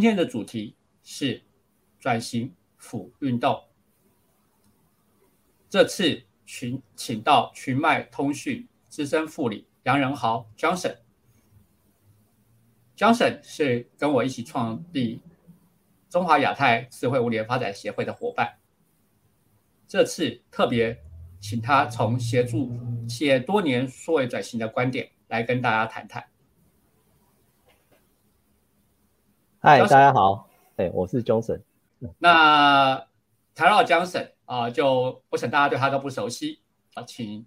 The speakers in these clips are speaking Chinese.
今天的主题是转型辅运动。这次群请到群脉通讯资深副理杨仁豪 Johnson。Johnson 是跟我一起创立中华亚太智慧物联发展协会的伙伴。这次特别请他从协助企业多年数位转型的观点来跟大家谈谈。嗨，大家好，哎，我是 Johnson。那谈到 Johnson 啊，就我想大家对他都不熟悉啊，请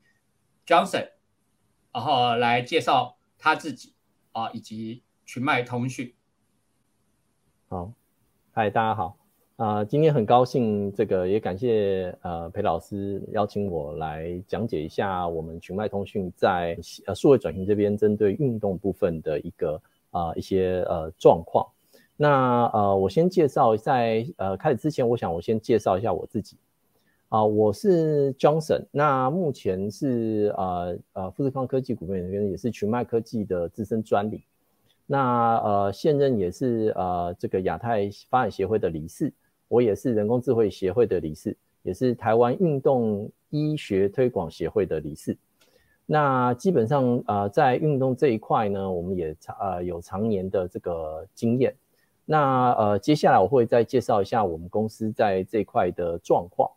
Johnson 然后来介绍他自己啊，以及群脉通讯。好，嗨，大家好啊，今天很高兴，这个也感谢呃裴老师邀请我来讲解一下我们群脉通讯在呃数位转型这边针对运动部分的一个啊一些呃状况。那呃，我先介绍，在呃开始之前，我想我先介绍一下我自己。啊，我是 Johnson，那目前是呃呃富士康科技股份有限公司，也是群脉科技的资深专利，那呃现任也是呃这个亚太发展协会的理事，我也是人工智慧协会的理事，也是台湾运动医学推广协会的理事，那基本上呃在运动这一块呢，我们也长呃有常年的这个经验。那呃，接下来我会再介绍一下我们公司在这块的状况。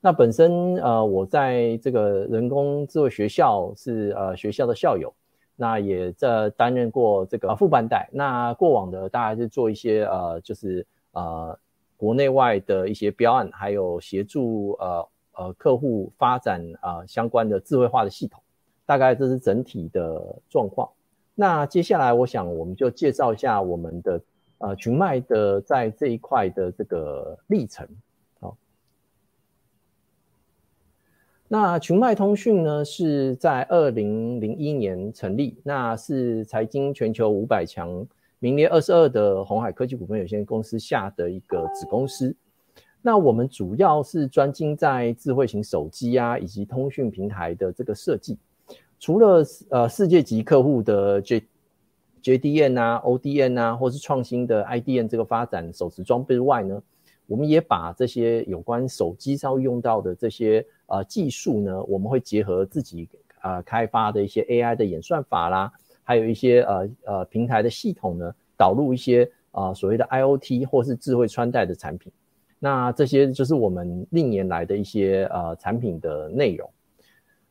那本身呃，我在这个人工智慧学校是呃学校的校友，那也在担任过这个副班带。那过往的大概是做一些呃，就是呃国内外的一些标案，还有协助呃呃客户发展啊相关的智慧化的系统。大概这是整体的状况。那接下来我想我们就介绍一下我们的。呃，群脉的在这一块的这个历程，好，那群脉通讯呢是在二零零一年成立，那是财经全球五百强名列二十二的红海科技股份有限公司下的一个子公司。那我们主要是专精在智慧型手机啊以及通讯平台的这个设计，除了呃世界级客户的这。JDN 啊，ODN 啊，或是创新的 IDN 这个发展手持装备外呢，我们也把这些有关手机上用到的这些呃技术呢，我们会结合自己呃开发的一些 AI 的演算法啦，还有一些呃呃平台的系统呢，导入一些啊所谓的 IOT 或是智慧穿戴的产品。那这些就是我们历年来的一些呃产品的内容。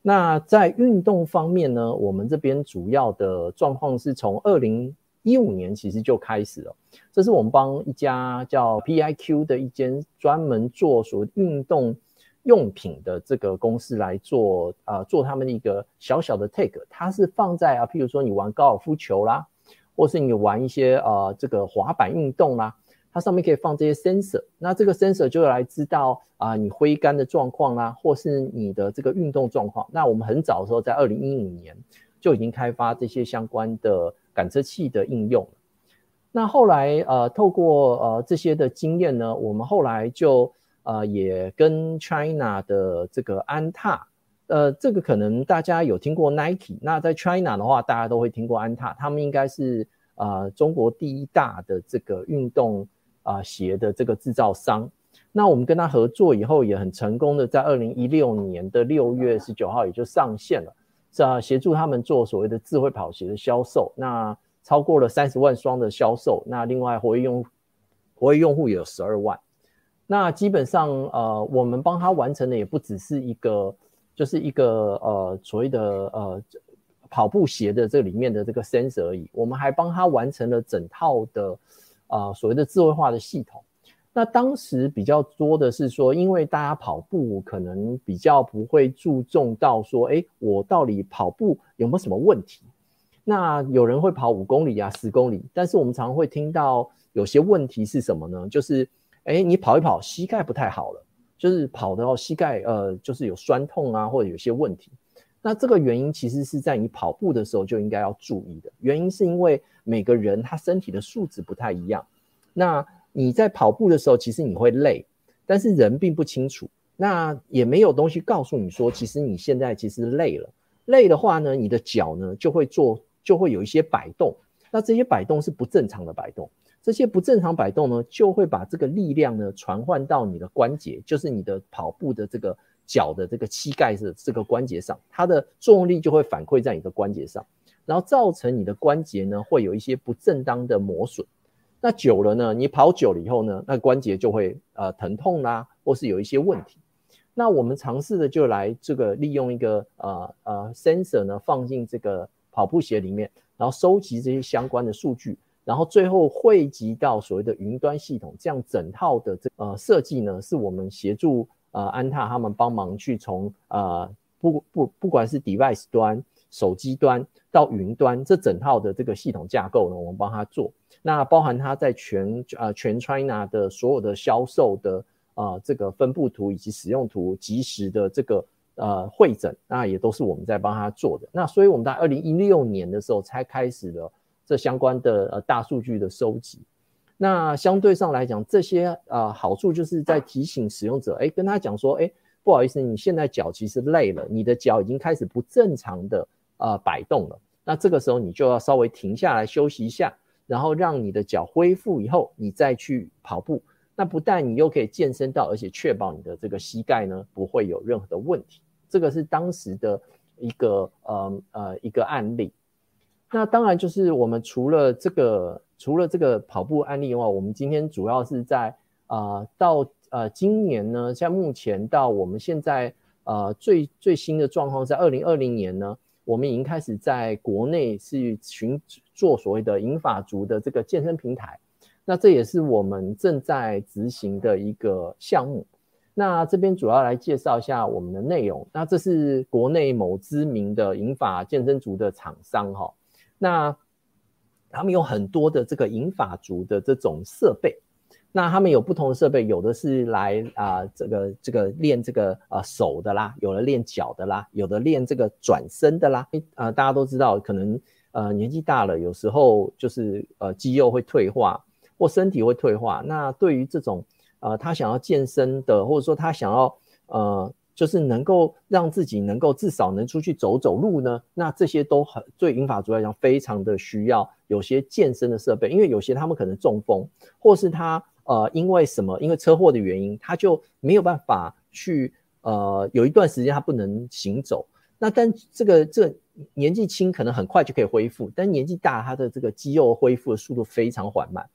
那在运动方面呢，我们这边主要的状况是从二零一五年其实就开始了。这是我们帮一家叫 PIQ 的一间专门做所运动用品的这个公司来做啊，做他们的一个小小的 take。它是放在啊，譬如说你玩高尔夫球啦，或是你玩一些啊这个滑板运动啦。它上面可以放这些 sensor，那这个 sensor 就来知道啊你挥杆的状况啦，或是你的这个运动状况。那我们很早的时候，在二零一五年就已经开发这些相关的感测器的应用。那后来呃，透过呃这些的经验呢，我们后来就呃也跟 China 的这个安踏，呃这个可能大家有听过 Nike，那在 China 的话，大家都会听过安踏，他们应该是呃中国第一大的这个运动。啊，鞋的这个制造商，那我们跟他合作以后，也很成功的，在二零一六年的六月十九号也就上线了，是啊，协助他们做所谓的智慧跑鞋的销售，那超过了三十万双的销售，那另外活跃用活跃用户有十二万，那基本上呃，我们帮他完成的也不只是一个，就是一个呃所谓的呃跑步鞋的这里面的这个 sense 而已，我们还帮他完成了整套的。啊，所谓的智慧化的系统，那当时比较多的是说，因为大家跑步可能比较不会注重到说，哎，我到底跑步有没有什么问题？那有人会跑五公里啊、十公里，但是我们常会听到有些问题是什么呢？就是，哎，你跑一跑，膝盖不太好了，就是跑的膝盖呃，就是有酸痛啊，或者有些问题。那这个原因其实是在你跑步的时候就应该要注意的。原因是因为每个人他身体的素质不太一样。那你在跑步的时候，其实你会累，但是人并不清楚。那也没有东西告诉你说，其实你现在其实累了。累的话呢，你的脚呢就会做，就会有一些摆动。那这些摆动是不正常的摆动。这些不正常摆动呢，就会把这个力量呢传唤到你的关节，就是你的跑步的这个脚的这个膝盖的这个关节上，它的作用力就会反馈在你的关节上，然后造成你的关节呢会有一些不正当的磨损。那久了呢，你跑久了以后呢，那关节就会呃疼痛啦，或是有一些问题。那我们尝试的就来这个利用一个呃呃 sensor 呢放进这个跑步鞋里面，然后收集这些相关的数据，然后最后汇集到所谓的云端系统，这样整套的这呃设计呢，是我们协助呃安踏他们帮忙去从呃不不不管是 device 端、手机端到云端这整套的这个系统架构呢，我们帮他做。那包含它在全呃全 China 的所有的销售的呃这个分布图以及使用图及时的这个呃会诊，那也都是我们在帮他做的。那所以我们在二零一六年的时候才开始了这相关的呃大数据的收集。那相对上来讲，这些呃好处就是在提醒使用者，哎，跟他讲说，哎，不好意思，你现在脚其实累了，你的脚已经开始不正常的呃摆动了。那这个时候你就要稍微停下来休息一下。然后让你的脚恢复以后，你再去跑步，那不但你又可以健身到，而且确保你的这个膝盖呢不会有任何的问题。这个是当时的一个呃呃一个案例。那当然就是我们除了这个除了这个跑步案例的话，我们今天主要是在啊到呃今年呢，像目前到我们现在呃最最新的状况，在二零二零年呢。我们已经开始在国内是寻做所谓的银发族的这个健身平台，那这也是我们正在执行的一个项目。那这边主要来介绍一下我们的内容。那这是国内某知名的银发健身族的厂商哈，那他们有很多的这个银发族的这种设备。那他们有不同的设备，有的是来啊，这个这个练这个呃手的啦，有的练脚的啦，有的练这个转身的啦。呃，大家都知道，可能呃年纪大了，有时候就是呃肌肉会退化或身体会退化。那对于这种呃他想要健身的，或者说他想要呃就是能够让自己能够至少能出去走走路呢，那这些都很对英法族来讲非常的需要有些健身的设备，因为有些他们可能中风，或是他。呃，因为什么？因为车祸的原因，他就没有办法去呃，有一段时间他不能行走。那但这个这年纪轻可能很快就可以恢复，但年纪大他的这个肌肉恢复的速度非常缓慢。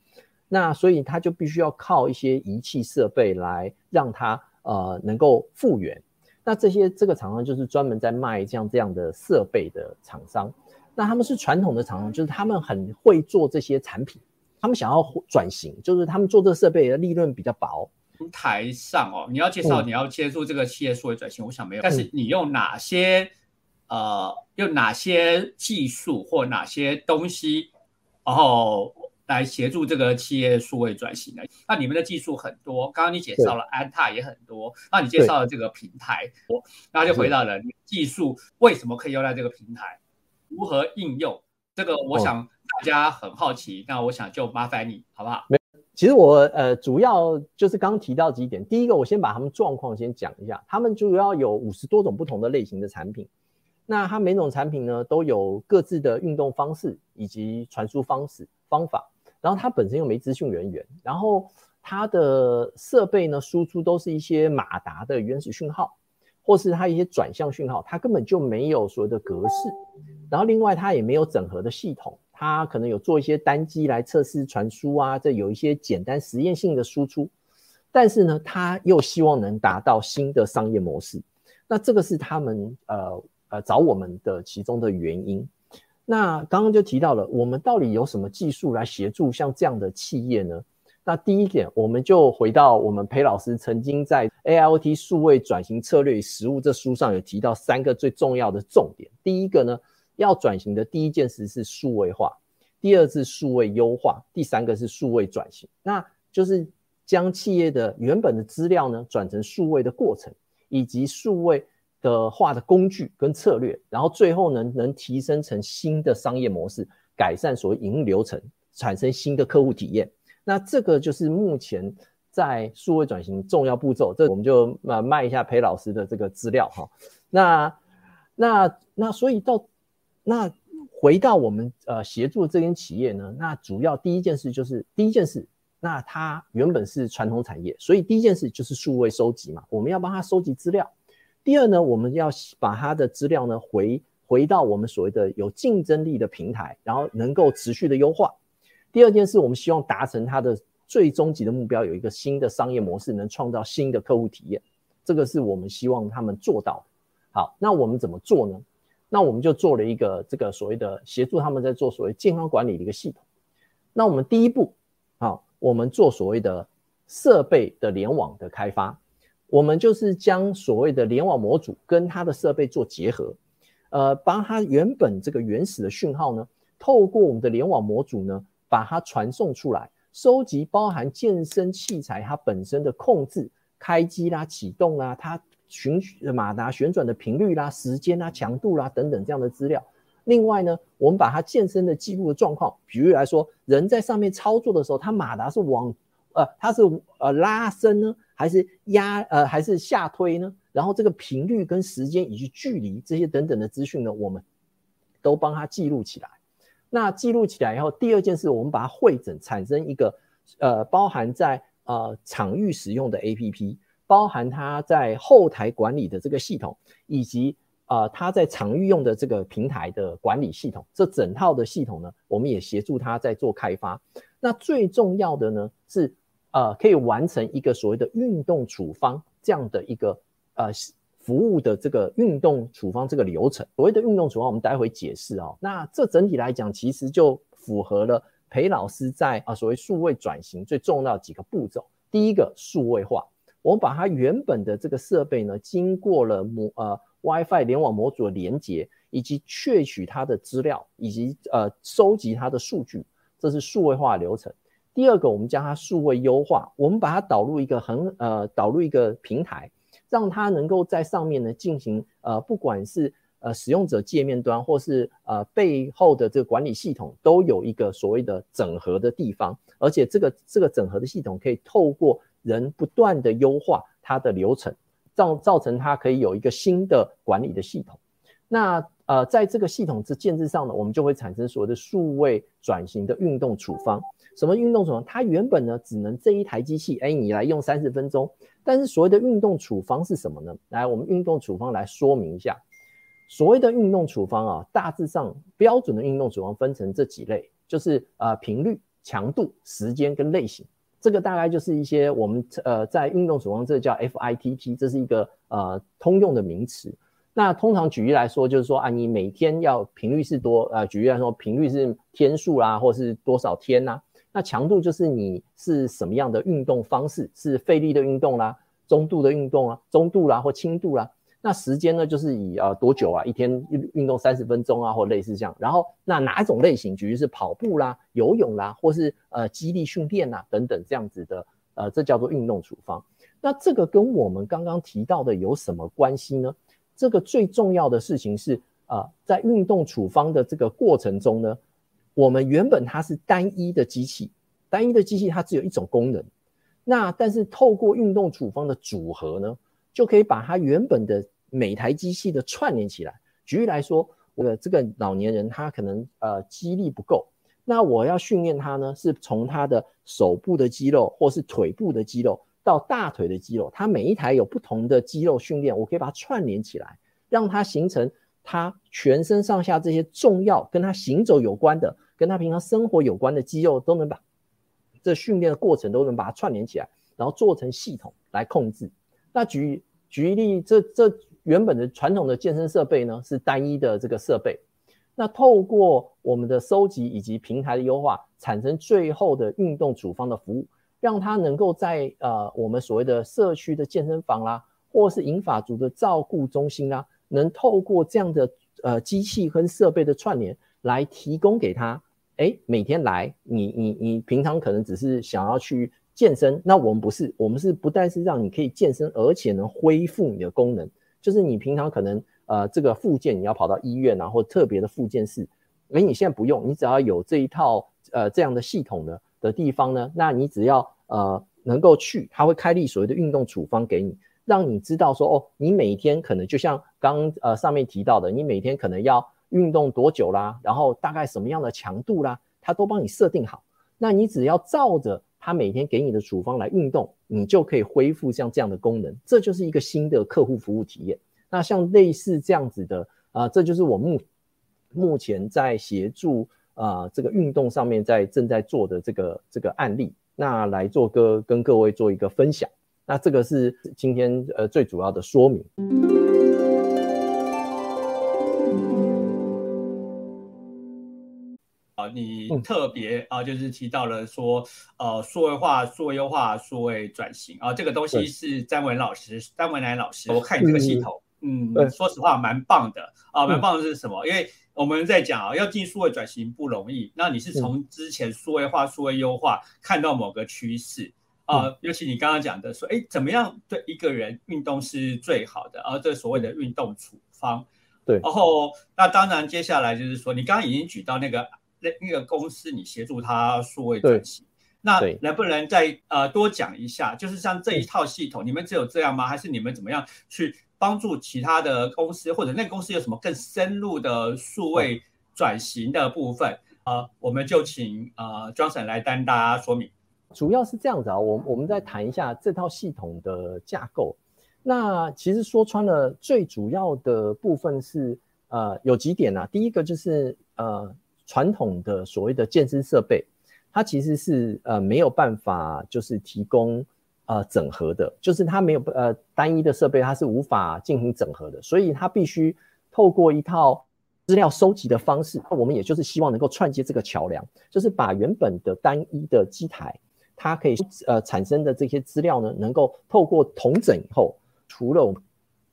那所以他就必须要靠一些仪器设备来让他呃能够复原。那这些这个厂商就是专门在卖这样这样的设备的厂商。那他们是传统的厂商，就是他们很会做这些产品。他们想要转型，就是他们做这个设备的利润比较薄。平台上哦，你要介绍你要接触这个企业数位转型，我想没有。但是你用哪些呃，用哪些技术或哪些东西，然后来协助这个企业数位转型的？那你们的技术很多，刚刚你介绍了安踏也很多，那你介绍了这个平台，我那就回到了技术为什么可以用在这个平台，如何应用？这个我想。大家很好奇，那我想就麻烦你，好不好？没，其实我呃主要就是刚刚提到几点。第一个，我先把他们状况先讲一下。他们主要有五十多种不同的类型的产品，那它每种产品呢都有各自的运动方式以及传输方式方法。然后它本身又没资讯人员，然后它的设备呢输出都是一些马达的原始讯号，或是它一些转向讯号，它根本就没有所谓的格式。然后另外它也没有整合的系统。它可能有做一些单机来测试传输啊，这有一些简单实验性的输出，但是呢，它又希望能达到新的商业模式，那这个是他们呃呃找我们的其中的原因。那刚刚就提到了，我们到底有什么技术来协助像这样的企业呢？那第一点，我们就回到我们裴老师曾经在《A I T 数位转型策略与实务》这书上有提到三个最重要的重点。第一个呢。要转型的第一件事是数位化，第二是数位优化，第三个是数位转型。那就是将企业的原本的资料呢转成数位的过程，以及数位的化的工具跟策略，然后最后呢能提升成新的商业模式，改善所谓营流程，产生新的客户体验。那这个就是目前在数位转型重要步骤。这我们就呃卖一下裴老师的这个资料哈。那那那所以到那回到我们呃协助这间企业呢，那主要第一件事就是第一件事，那它原本是传统产业，所以第一件事就是数位收集嘛，我们要帮他收集资料。第二呢，我们要把它的资料呢回回到我们所谓的有竞争力的平台，然后能够持续的优化。第二件事，我们希望达成它的最终极的目标，有一个新的商业模式，能创造新的客户体验。这个是我们希望他们做到的。好，那我们怎么做呢？那我们就做了一个这个所谓的协助他们在做所谓健康管理的一个系统。那我们第一步，好，我们做所谓的设备的联网的开发。我们就是将所谓的联网模组跟它的设备做结合，呃，把它原本这个原始的讯号呢，透过我们的联网模组呢，把它传送出来，收集包含健身器材它本身的控制、开机啦、启动啦、它循马达旋转的频率啦、时间啦、强度啦等等这样的资料。另外呢，我们把它健身的记录的状况，比如来说，人在上面操作的时候，它马达是往呃，它是呃拉伸呢。还是压呃还是下推呢？然后这个频率跟时间以及距离这些等等的资讯呢，我们都帮他记录起来。那记录起来以后，第二件事，我们把它汇整，产生一个呃包含在呃场域使用的 APP，包含它在后台管理的这个系统，以及呃它在场域用的这个平台的管理系统。这整套的系统呢，我们也协助他在做开发。那最重要的呢是。呃，可以完成一个所谓的运动处方这样的一个呃服务的这个运动处方这个流程。所谓的运动处方，我们待会解释哦。那这整体来讲，其实就符合了裴老师在啊所谓数位转型最重要的几个步骤。第一个，数位化，我们把它原本的这个设备呢，经过了模呃 WiFi 联网模组的连接，以及确取它的资料，以及呃收集它的数据，这是数位化流程。第二个，我们将它数位优化，我们把它导入一个很呃导入一个平台，让它能够在上面呢进行呃不管是呃使用者界面端或是呃背后的这个管理系统都有一个所谓的整合的地方，而且这个这个整合的系统可以透过人不断的优化它的流程，造造成它可以有一个新的管理的系统。那呃在这个系统之建制上呢，我们就会产生所谓的数位转型的运动处方。什么运动处方？它原本呢只能这一台机器，哎，你来用三十分钟。但是所谓的运动处方是什么呢？来，我们运动处方来说明一下。所谓的运动处方啊，大致上标准的运动处方分成这几类，就是呃频率、强度、时间跟类型。这个大概就是一些我们呃在运动处方这叫 FITP，这是一个呃通用的名词。那通常举例来说，就是说啊，你每天要频率是多呃，举例来说，频率是天数啦，或是多少天呐？那强度就是你是什么样的运动方式，是费力的运动啦，中度的运动啊，中度啦或轻度啦。那时间呢，就是以呃多久啊，一天运运动三十分钟啊，或类似这样。然后那哪一种类型，举例是跑步啦、游泳啦，或是呃肌力训练啦等等这样子的，呃，这叫做运动处方。那这个跟我们刚刚提到的有什么关系呢？这个最重要的事情是啊，在运动处方的这个过程中呢。我们原本它是单一的机器，单一的机器它只有一种功能。那但是透过运动处方的组合呢，就可以把它原本的每台机器的串联起来。举例来说，我的这个老年人他可能呃肌力不够，那我要训练他呢，是从他的手部的肌肉或是腿部的肌肉到大腿的肌肉，他每一台有不同的肌肉训练，我可以把它串联起来，让它形成。他全身上下这些重要跟他行走有关的，跟他平常生活有关的肌肉，都能把这训练的过程都能把它串联起来，然后做成系统来控制。那举举例，这这原本的传统的健身设备呢，是单一的这个设备。那透过我们的收集以及平台的优化，产生最后的运动处方的服务，让它能够在呃我们所谓的社区的健身房啦，或是银发族的照顾中心啦。能透过这样的呃机器跟设备的串联来提供给他，哎，每天来，你你你平常可能只是想要去健身，那我们不是，我们是不但是让你可以健身，而且能恢复你的功能，就是你平常可能呃这个附件你要跑到医院啊或特别的附件室，哎，你现在不用，你只要有这一套呃这样的系统的的地方呢，那你只要呃能够去，他会开立所谓的运动处方给你。让你知道说哦，你每天可能就像刚呃上面提到的，你每天可能要运动多久啦，然后大概什么样的强度啦，它都帮你设定好。那你只要照着他每天给你的处方来运动，你就可以恢复像这样的功能。这就是一个新的客户服务体验。那像类似这样子的啊，这就是我目目前在协助啊这个运动上面在正在做的这个这个案例，那来做个跟各位做一个分享。那这个是今天呃最主要的说明。啊，你特别啊，就是提到了说，呃，数位化、数位优化、数位转型啊，这个东西是詹文老师、詹文南老师。我看你这个系统，嗯，说实话蛮棒的啊，蛮棒的是什么？因为我们在讲啊，要进数位转型不容易。那你是从之前数位化、数位优化看到某个趋势。啊，尤其你刚刚讲的说，哎，怎么样对一个人运动是最好的？而这所谓的运动处方，对。然后，那当然接下来就是说，你刚刚已经举到那个那那个公司，你协助他数位转型，那能不能再呃多讲一下？就是像这一套系统，你们只有这样吗？还是你们怎么样去帮助其他的公司，或者那个公司有什么更深入的数位转型的部分？啊，我们就请呃 Johnson 来担大家说明。主要是这样子啊，我我们再谈一下这套系统的架构。那其实说穿了，最主要的部分是呃有几点啊。第一个就是呃传统的所谓的健身设备，它其实是呃没有办法就是提供呃整合的，就是它没有呃单一的设备，它是无法进行整合的，所以它必须透过一套资料收集的方式。那我们也就是希望能够串接这个桥梁，就是把原本的单一的机台。它可以呃产生的这些资料呢，能够透过同整以后，除了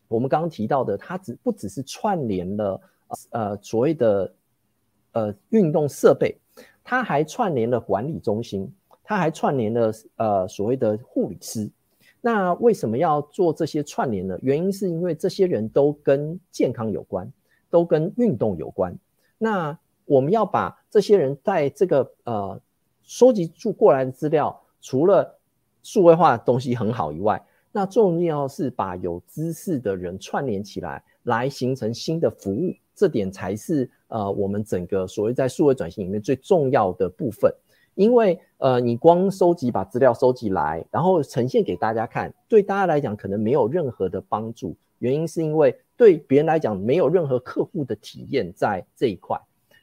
我们刚刚提到的，它只不只是串联了呃所谓的呃运动设备，它还串联了管理中心，它还串联了呃所谓的护理师。那为什么要做这些串联呢？原因是因为这些人都跟健康有关，都跟运动有关。那我们要把这些人在这个呃。收集住过来的资料，除了数位化的东西很好以外，那重要是把有知识的人串联起来，来形成新的服务，这点才是呃我们整个所谓在数位转型里面最重要的部分。因为呃你光收集把资料收集来，然后呈现给大家看，对大家来讲可能没有任何的帮助。原因是因为对别人来讲没有任何客户的体验在这一块。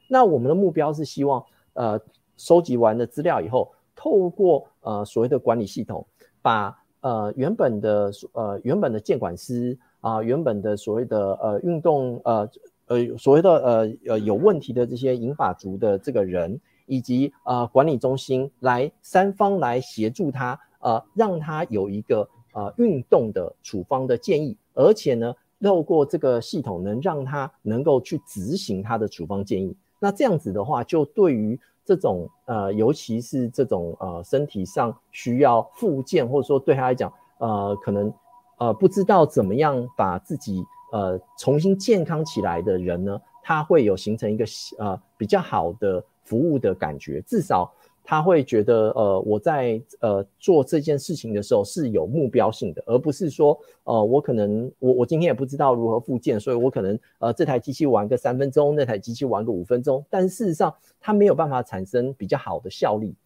那我们的目标是希望呃。收集完的资料以后，透过呃所谓的管理系统，把呃原本的呃原本的监管师啊，原本的所谓的呃运动呃呃所谓的呃呃有问题的这些银发族的这个人，以及呃管理中心来三方来协助他呃让他有一个呃运动的处方的建议，而且呢透过这个系统能让他能够去执行他的处方建议。那这样子的话，就对于这种呃，尤其是这种呃，身体上需要复健，或者说对他来讲，呃，可能呃不知道怎么样把自己呃重新健康起来的人呢，他会有形成一个呃比较好的服务的感觉，至少。他会觉得，呃，我在呃做这件事情的时候是有目标性的，而不是说，呃，我可能我我今天也不知道如何复健，所以我可能呃这台机器玩个三分钟，那台机器玩个五分钟，但事实上它没有办法产生比较好的效力。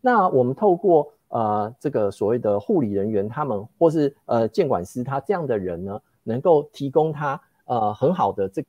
那我们透过呃这个所谓的护理人员，他们或是呃监管师，他这样的人呢，能够提供他呃很好的这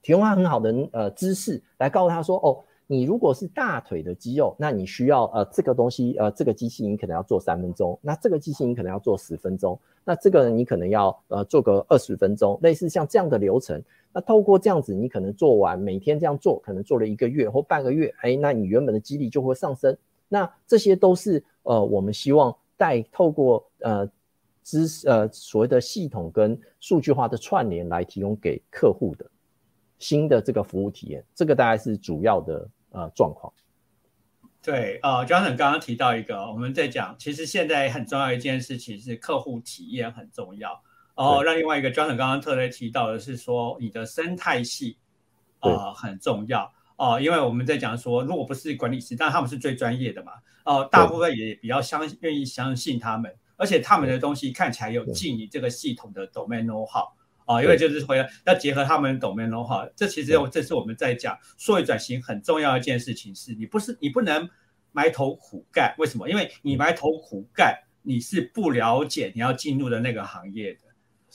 提供他很好的呃知识，来告诉他说，哦。你如果是大腿的肌肉，那你需要呃这个东西呃这个机器你可能要做三分钟，那这个机器你可能要做十分钟，那这个你可能要呃做个二十分钟，类似像这样的流程。那透过这样子，你可能做完每天这样做，可能做了一个月或半个月，哎，那你原本的肌力就会上升。那这些都是呃我们希望带透过呃知识呃所谓的系统跟数据化的串联来提供给客户的。新的这个服务体验，这个大概是主要的呃状况。对，呃，Johnson 刚刚提到一个，我们在讲，其实现在很重要一件事情是客户体验很重要。然后，那另外一个 Johnson 刚刚特别提到的是说，你的生态系啊很重要哦，因为我们在讲说，如果不是管理师，但他们是最专业的嘛，哦，大部分也比较相愿意相信他们，而且他们的东西看起来有进你这个系统的 domain know how。啊，因为就是回来要结合他们懂 domain know-how，这其实这是我们在讲数位转型很重要一件事情，是你不是你不能埋头苦干，为什么？因为你埋头苦干，你是不了解你要进入的那个行业的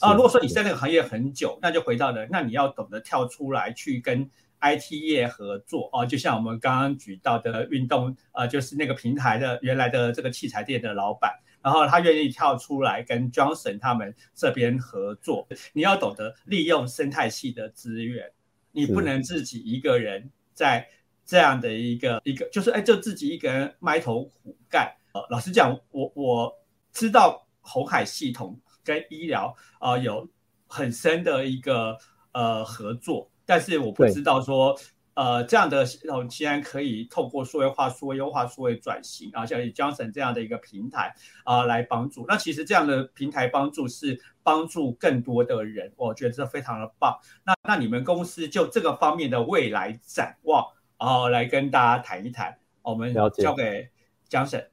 啊。如果说你在那个行业很久，那就回到了，那你要懂得跳出来去跟 IT 业合作哦，就像我们刚刚举到的运动，呃，就是那个平台的原来的这个器材店的老板。然后他愿意跳出来跟 Johnson 他们这边合作。你要懂得利用生态系的资源，你不能自己一个人在这样的一个一个，就是哎，就自己一个人埋头苦干。呃，老实讲，我我知道红海系统跟医疗啊有很深的一个呃合作，但是我不知道说。呃，这样的系统既然可以透过数位化、数位优化、数位转型啊，像以 Johnson 这样的一个平台啊来帮助，那其实这样的平台帮助是帮助更多的人，我觉得这非常的棒。那那你们公司就这个方面的未来展望，然后来跟大家谈一谈。我们交给 Johnson。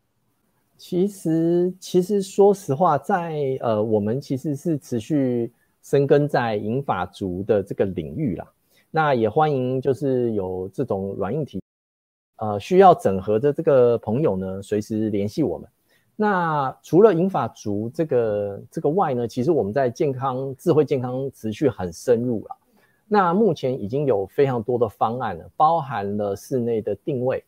其实，其实说实话，在呃，我们其实是持续深耕在银法族的这个领域啦。那也欢迎，就是有这种软硬体，呃，需要整合的这个朋友呢，随时联系我们。那除了银发族这个这个外呢，其实我们在健康智慧健康持续很深入了。那目前已经有非常多的方案了，包含了室内的定位、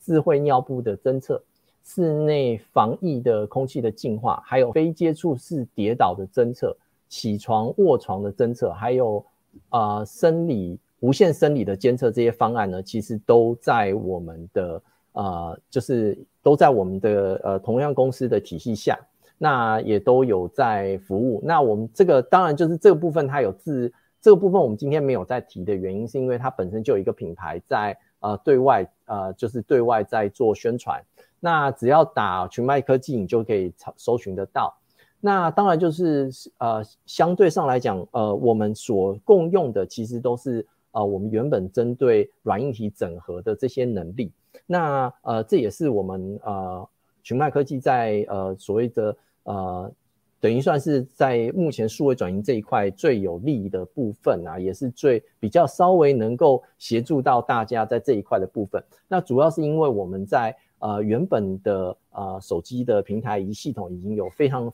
智慧尿布的侦测、室内防疫的空气的净化，还有非接触式跌倒的侦测、起床卧床的侦测，还有啊生理。无线生理的监测这些方案呢，其实都在我们的呃，就是都在我们的呃同样公司的体系下，那也都有在服务。那我们这个当然就是这个部分它有自这个部分我们今天没有在提的原因，是因为它本身就有一个品牌在呃对外呃就是对外在做宣传。那只要打群麦科技，你就可以搜寻得到。那当然就是呃相对上来讲，呃我们所共用的其实都是。啊，我们原本针对软硬体整合的这些能力，那呃，这也是我们呃群脉科技在呃所谓的呃，等于算是在目前数位转型这一块最有利的部分啊，也是最比较稍微能够协助到大家在这一块的部分。那主要是因为我们在呃原本的呃手机的平台以及系统已经有非常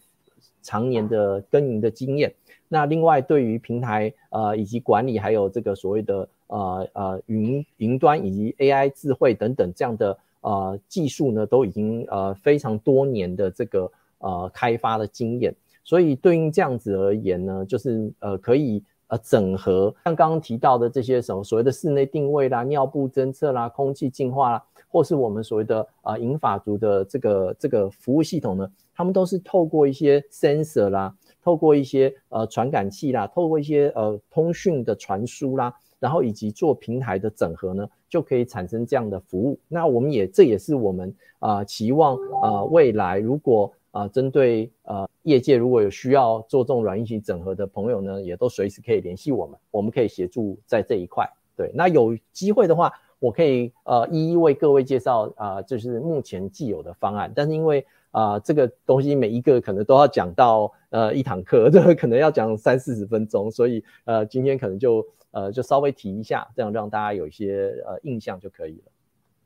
常年的耕耘的经验。那另外，对于平台呃以及管理，还有这个所谓的呃呃云云端以及 AI 智慧等等这样的呃技术呢，都已经呃非常多年的这个呃开发的经验，所以对应这样子而言呢，就是呃可以呃整合像刚刚提到的这些什么所谓的室内定位啦、尿布侦测啦、空气净化啦，或是我们所谓的啊银法族的这个这个服务系统呢，他们都是透过一些 sensor 啦。透过一些呃传感器啦，透过一些呃通讯的传输啦，然后以及做平台的整合呢，就可以产生这样的服务。那我们也这也是我们啊期望呃未来如果啊针对呃业界如果有需要做这种软硬体整合的朋友呢，也都随时可以联系我们，我们可以协助在这一块。对，那有机会的话，我可以呃一一为各位介绍啊，就是目前既有的方案，但是因为。啊，这个东西每一个可能都要讲到呃一堂课，这个可能要讲三四十分钟，所以呃今天可能就呃就稍微提一下，这样让大家有一些呃印象就可以了。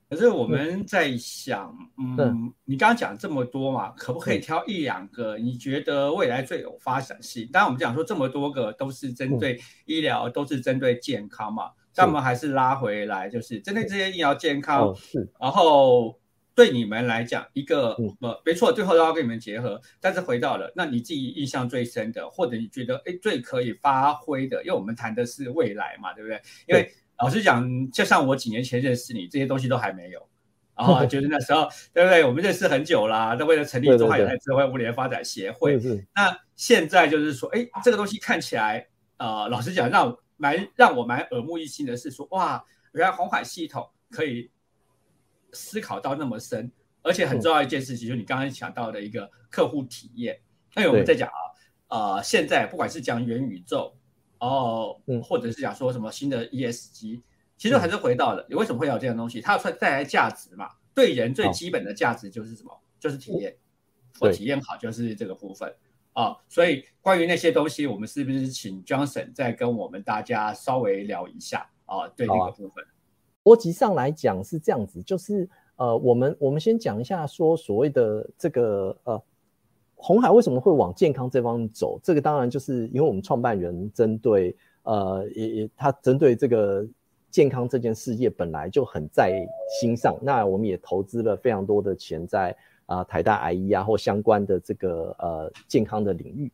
可是我们在想，嗯，你刚刚讲这么多嘛，可不可以挑一两个你觉得未来最有发展性？当然我们讲说这么多个都是针对医疗，都是针对健康嘛，但我们还是拉回来，就是针对这些医疗健康，是，然后。对你们来讲，一个呃，没错，最后都要跟你们结合。但是回到了，那你自己印象最深的，或者你觉得哎最可以发挥的，因为我们谈的是未来嘛，对不对？因为老实讲，就像我几年前认识你，这些东西都还没有然后，就是那时候，对不对？我们认识很久啦，那为了成立中华有台智慧物联发展协会。那现在就是说，哎，这个东西看起来，呃，老实讲，让蛮让我蛮耳目一新的是说，哇，原来红海系统可以。思考到那么深，而且很重要一件事情，就是你刚刚讲到的一个客户体验。那我们在讲啊，呃，现在不管是讲元宇宙，哦，或者是讲说什么新的 ESG，其实还是回到了你为什么会有这样东西？它要带来价值嘛？对人最基本的价值就是什么？就是体验。我体验好就是这个部分。啊。所以关于那些东西，我们是不是请 Johnson 再跟我们大家稍微聊一下啊？对那个部分，逻辑上来讲是这样子，就是呃，我们我们先讲一下说所谓的这个呃。红海为什么会往健康这方面走？这个当然就是因为我们创办人针对呃，也也他针对这个健康这件事业本来就很在心上。那我们也投资了非常多的钱在啊台大 I E 啊或相关的这个呃健康的领域。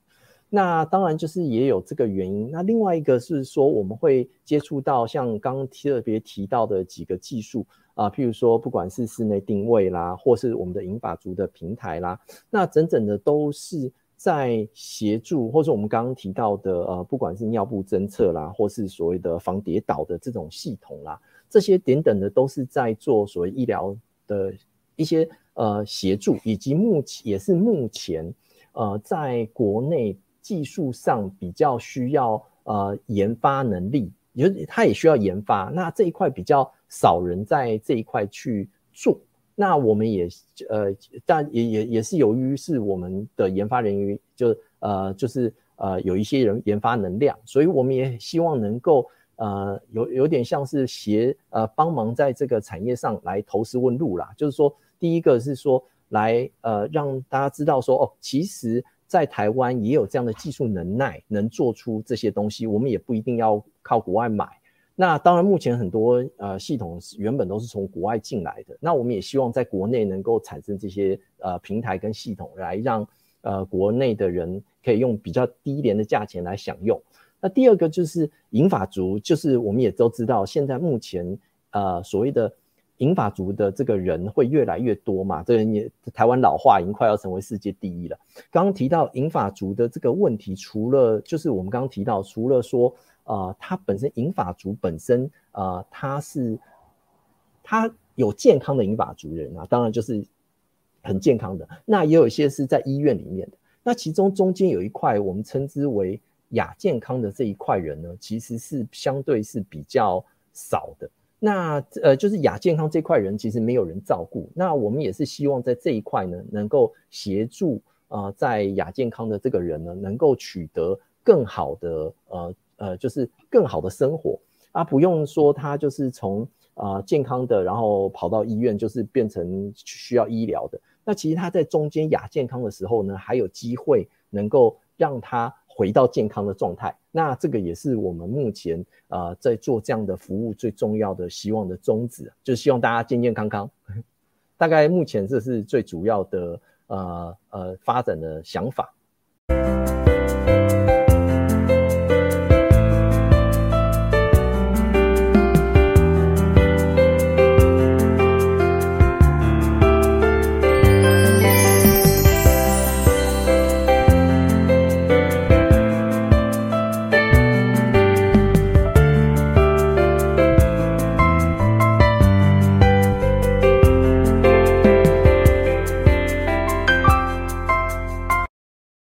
那当然就是也有这个原因。那另外一个是说我们会接触到像刚特别提到的几个技术。啊，譬如说，不管是室内定位啦，或是我们的银发族的平台啦，那整整的都是在协助，或是我们刚刚提到的，呃，不管是尿布侦测啦，或是所谓的防跌倒的这种系统啦，这些点等的都是在做所谓医疗的一些呃协助，以及目前也是目前呃在国内技术上比较需要呃研发能力，也它也需要研发，那这一块比较。少人在这一块去做，那我们也呃，但也也也是由于是我们的研发人员就呃就是呃有一些人研发能量，所以我们也希望能够呃有有点像是协呃帮忙在这个产业上来投石问路啦。就是说，第一个是说来呃让大家知道说哦，其实在台湾也有这样的技术能耐，能做出这些东西，我们也不一定要靠国外买。那当然，目前很多呃系统原本都是从国外进来的。那我们也希望在国内能够产生这些呃平台跟系统，来让呃国内的人可以用比较低廉的价钱来享用。那第二个就是银发族，就是我们也都知道，现在目前呃所谓的银发族的这个人会越来越多嘛。这人也台湾老化已经快要成为世界第一了。刚刚提到银发族的这个问题，除了就是我们刚刚提到，除了说。啊，它本身银发族本身啊，他是他有健康的银发族人啊，当然就是很健康的。那也有一些是在医院里面的。那其中中间有一块我们称之为亚健康的这一块人呢，其实是相对是比较少的。那呃，就是亚健康这块人其实没有人照顾。那我们也是希望在这一块呢，能够协助啊，在亚健康的这个人呢，能够取得更好的呃。呃，就是更好的生活啊，不用说他就是从啊健康的，然后跑到医院，就是变成需要医疗的。那其实他在中间亚健康的时候呢，还有机会能够让他回到健康的状态。那这个也是我们目前啊在做这样的服务最重要的希望的宗旨，就是希望大家健健康康。大概目前这是最主要的呃呃发展的想法。